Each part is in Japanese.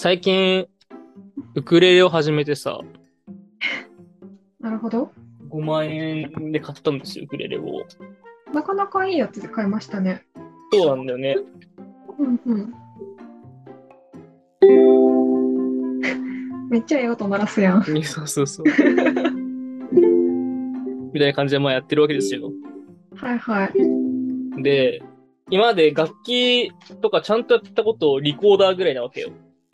最近、ウクレレを始めてさ、なるほど。5万円で買ったんですよ、ウクレレを。なかなかいいやつで買いましたね。そうなんだよね。うんうん。めっちゃええ音鳴らすやん。そうそうそう。みたいな感じでまあやってるわけですよ。はいはい。で、今まで楽器とかちゃんとやったことをリコーダーぐらいなわけよ。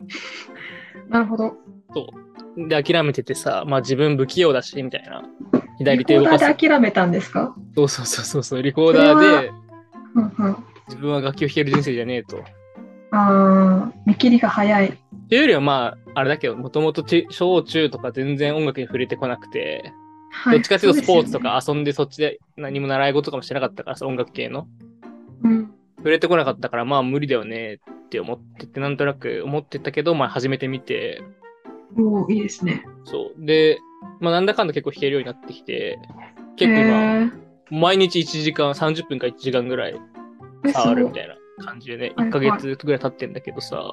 なるほど。で、諦めててさ、まあ自分不器用だし、みたいな。左リコーダ手動かす。ーで諦めたんですか？そうそうそうそうそう、リコーダーでうんうん。自分は楽器を弾ける人生じゃねえと。っあー、見切りが早い。ていうよりはまあ、あれだけど、もともとち小中とか全然音楽に触れてこなくて、はいどっちかっていうとスポーツとかそ遊んでそっちで何も習い事とかもしてなかったからさ、音楽系の。うですよね触れてこなかったから、まあ無理だよねって思ってて、なんとなく思ってたけど、まあ始めてみて、うん。おーいいですね。そう。で、まあなんだかんだ結構弾けるようになってきて、結構へ今、ー毎日1時間、30分か1時間ぐらい触るみたいな感じでね、はい1ヶ月ぐらい経ってんだけどさ。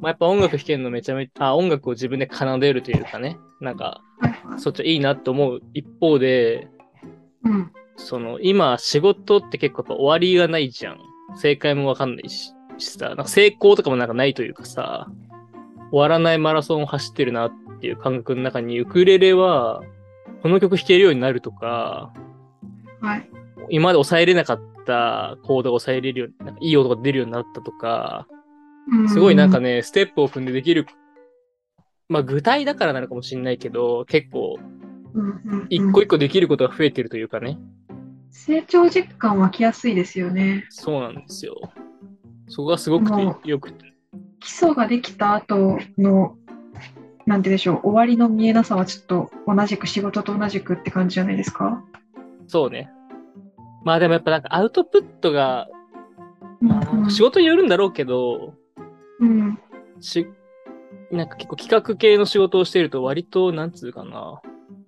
まあ、やっぱ音楽弾けるのめちゃめちゃ、あ、音楽を自分で奏でるというかね、なんか。そっちはいいなって思う一方で、うん。その、今、仕事って結構やっぱ終わりがないじゃん。正解もわかんないし、しさ、なんか成功とかもなんかないというかさ、終わらないマラソンを走ってるなっていう感覚の中に、ウクレレは、この曲弾けるようになるとか、はい。今まで抑えれなかったコードが抑えれるように、なんかいい音が出るようになったとか、うんすごいなんかね、ステップを踏んでできる、まあ具体だからなのかもしれないけど、結構一個一個できることが増えてるというかね。成長実感湧きやすいですよね。そうなんですよ。そこがすごくもてよくて。基礎ができた後の、なんてでしょう、終わりの見えなさはちょっと同じく仕事と同じくって感じじゃないですか？そうね。まあでもやっぱなんかアウトプットが、まあうん仕事によるんだろうけど、うん。し、なんか結構企画系の仕事をしていると割と、なんつうかな、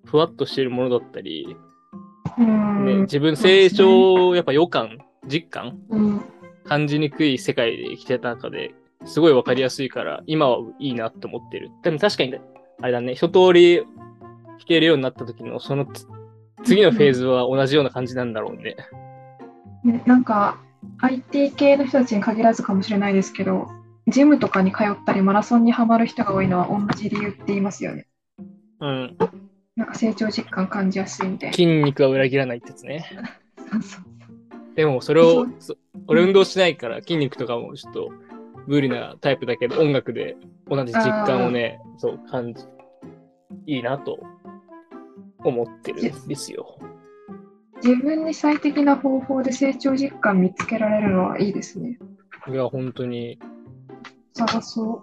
ふわっとしてるものだったり、うんね、自分成長、やっぱ予感、実感うん感じにくい世界で生きてた中で、すごいわかりやすいから、今はいいなって思ってる。でも確かに、あれだね、一通り弾けるようになった時の、そのつ次のフェーズは同じような感じなんだろうね。ね、なんか IT 系の人たちに限らずかもしれないですけど、ジムとかに通ったりマラソンにはまる人が多いのは同じ理由って言いますよね。うん。なんか成長実感感じやすいみたいな。筋肉は裏切らないってやつね。そうそうでもそれを、そ俺運動しないから筋肉とかもちょっと無理なタイプだけど、音楽で同じ実感をね、そう感じ、いいなと思ってるんですよ。自分に最適な方法で成長実感見つけられるのはいいですね。いや、本当に。探そ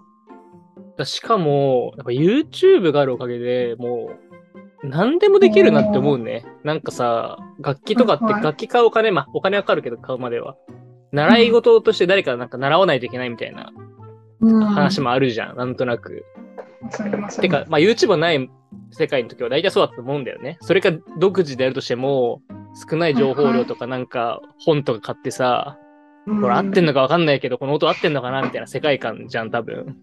だしかも、やっぱ YouTube があるおかげでもう、何でもできるなって思うね。なんかさ、楽器とかって楽器買うお金、まあお金はかかるけど買うまでは。習い事として誰かなんか習わないといけないみたいな話もあるじゃん、なんとなく。てか、まあ YouTube がない世界の時は大体そうだと思うんだよね。それか独自でやるとしても、少ない情報量とかなんか本とか買ってさ、うん。これ合ってんのかわかんないけど、この音合ってんのかなみたいな世界観じゃん、多分。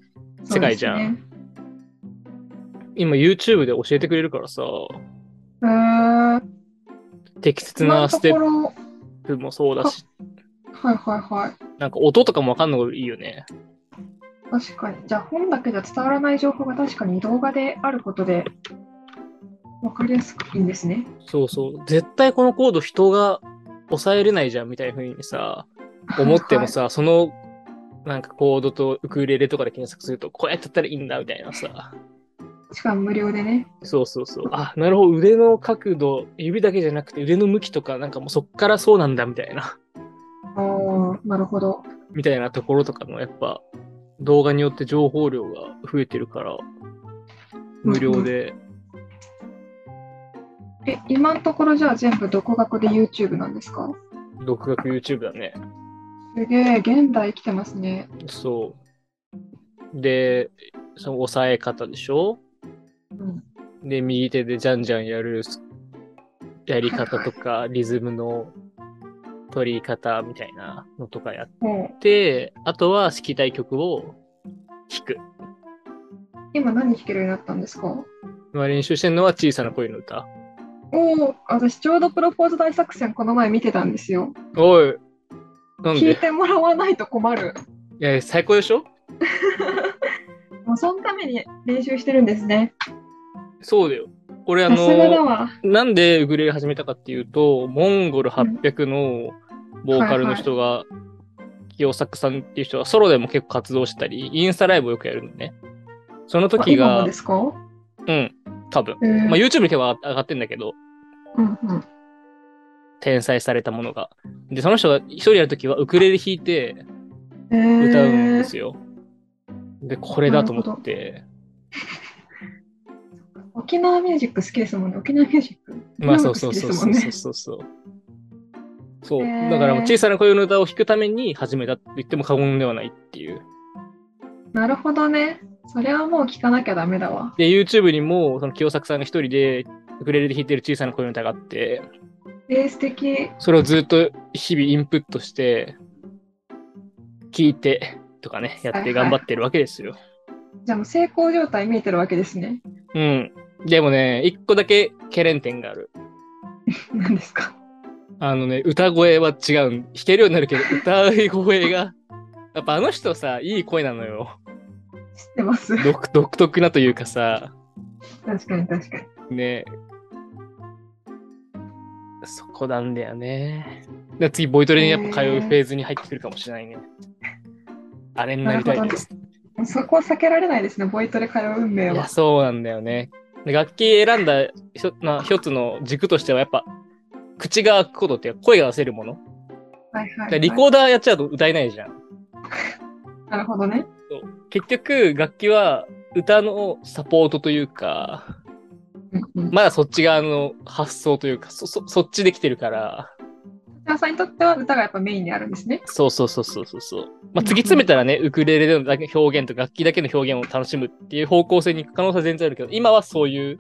世界じゃん。ね。今 YouTube で教えてくれるからさ、適切なステップもそうだし、はいはいはい。なんか音とかもわかんのがいいよね。確かに。じゃあ本だけじゃ伝わらない情報が確かに動画であることで分かりやすくいいんですね。そうそう。絶対このコード人が抑えれないじゃんみたいな風にさ、思ってもさ、その、なんかコードとウクレレとかで検索すると、こうやってやったらいいんだみたいなさ。はい、しかも無料でね。そうそうそう。あ、なるほど。腕の角度、指だけじゃなくて腕の向きとか、なんかもうそっからそうなんだみたいな。ああ、なるほど。みたいなところとかもやっぱ、動画によって情報量が増えてるから、無料で。え、今のところじゃあ全部独学で YouTube なんですか？独学 YouTube だね。すげえ、現代生きてますね。そう。で、その押さえ方でしょ？うん。で、右手でじゃんじゃんやるすやり方とか、リズムの取り方みたいなのとかやっもて、あとは弾きたい曲を弾く。今何弾けるようになったんですか？今練習してるのは小さな恋の歌。おお、私ちょうどプロポーズ大作戦この前見てたんですよ。おい。なん聞いでてもらわないと困る。いや、最高でしょ？もうそのために練習してるんですね。そうだよ。俺あさすがだの、わ。なんでウクレレ始めたかっていうと、モンゴル800のボーカルの人が、清作さんっていう人がソロでも結構活動したり、インスタライブをよくやるのね。そのあ時がで、すか？うん、多分。えーまあ、YouTube に結構上がってんだけど、うんうん。転載されたものが。で、その人が一人やるときはウクレレ弾いてえー歌うんですよ。で、これだと思って。沖縄ミュージック好きですもんね。沖縄ミュージック。まあそうそうそうそうそうそうそう。だから小さな声の歌を弾くために始めたって言っても過言ではないっていう。なるほどね。それはもう聞かなきゃダメだわ。で、YouTube にも、その清作さんが一人でウクレレで弾いてる小さな声の歌があって、えー、素敵。それをずっと日々インプットして、聞いてとかね、やって頑張ってるわけですよ。じゃあもう成功状態見えてるわけですね。うん。でもね、一個だけ懸念点がある。何ですか？あのね、歌声は違う。弾けるようになるけど、歌い声が、やっぱあの人さ、いい声なのよ。知ってます。独独特なというかさ、確かに確かに。ね。そこなんだよね。で次、ボイトレにやっぱ通うフェーズに入ってくるかもしれないね。あれになりたいです。そこは避けられないですね、ボイトレ通う運命は。そうなんだよね。で楽器選んだ一つな一つの軸としては、やっぱ、口が開くことって声が出せるもの。はいはい、はい。でリコーダーやっちゃうと歌えないじゃん。なるほどね。結局、楽器は歌のサポートというか、うんうん。まだそっち側の発想というか、そそそっちで来てるから、田さんにとっては歌がやっぱメインにあるんですね。そうそうそうそうそうそう。まあ、次詰めたらね、ウクレレでのだけ表現と楽器だけの表現を楽しむっていう方向性に行く可能性は全然あるけど、今はそういう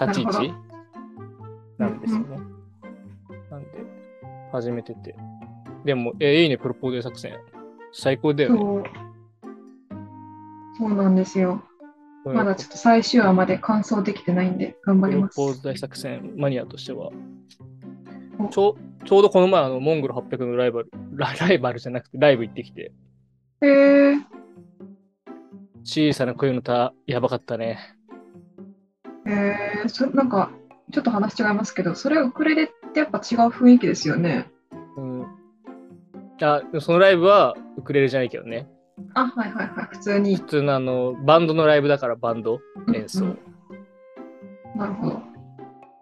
立ち位置なんですよね。始めてて。でも、え、いいね、プロポーズ作戦。最高だよね。そう。そうなんですよ。まだちょっと最終話まで完走できてないんで、頑張プロります。ポーズ大作戦マニアとしてはお。ちょちょうどこの前、あの、モンゴル800のライバル、ラライバルじゃなくてライブ行ってきて、へえ小さな声の歌、やばかったね。えー、そなんか、ちょっと話違いますけど、それウクレレってやっぱ違う雰囲気ですよね。うん。あ、そのライブはウクレレじゃないけどね。あ、はいはいはい、普通に普。通のあの、バンドのライブだからバンド演奏。うんうんなるほど。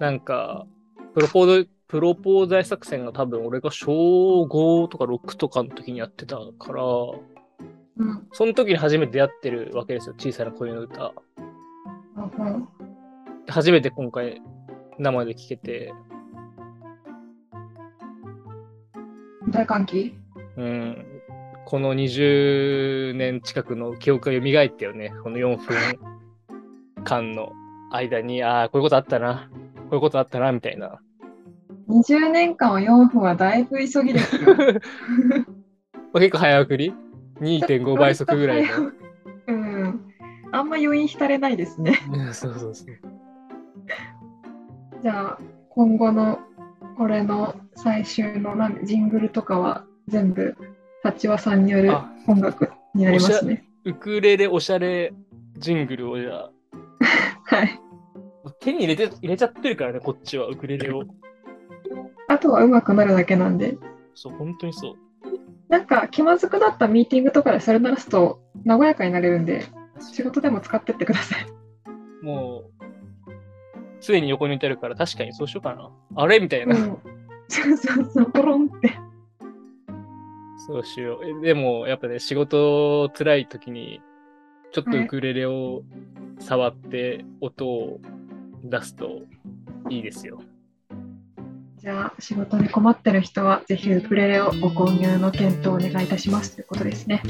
なんか、プロポーズ、プロポーズ大作戦が多分俺が小5とか6とかの時にやってたから、うん。その時に初めて出会ってるわけですよ、小さな声の歌。うん初めて今回生で聴けて、大歓喜？うん、この20年近くの記憶が蘇ったよね、この4分間の間に、ああ、こういうことあったな、こういうことあったな、みたいな。20年間は4分はだいぶ急ぎですよ。ま あ結構早送り ?2.5 倍速ぐらいの。うん。あんま余韻浸れないですね。うんそうそうそう。じゃあ、今後のこれの最終のなんジングルとかは全部、立場さんによるあ音楽になりますね。ウクレレおしゃれジングルをじゃあ、はい。手に入れて入れちゃってるからね、こっちはウクレレを。あとは上手くなるだけなんで。そう、本当にそう。なんか気まずくなったミーティングとかでそれ鳴らすと和やかになれるんで、仕事でも使ってってください。もう、常に横にいてるから確かにそうしようかな。あれみたいな。うん。そうそうそう、ポロンって。そうしよう。えでも、やっぱね、仕事辛い時に、ちょっとウクレレを触って音を出すといいですよ。じゃあ、仕事に困ってる人は、ぜひウクレレをご購入の検討をお願いいたしますということですね。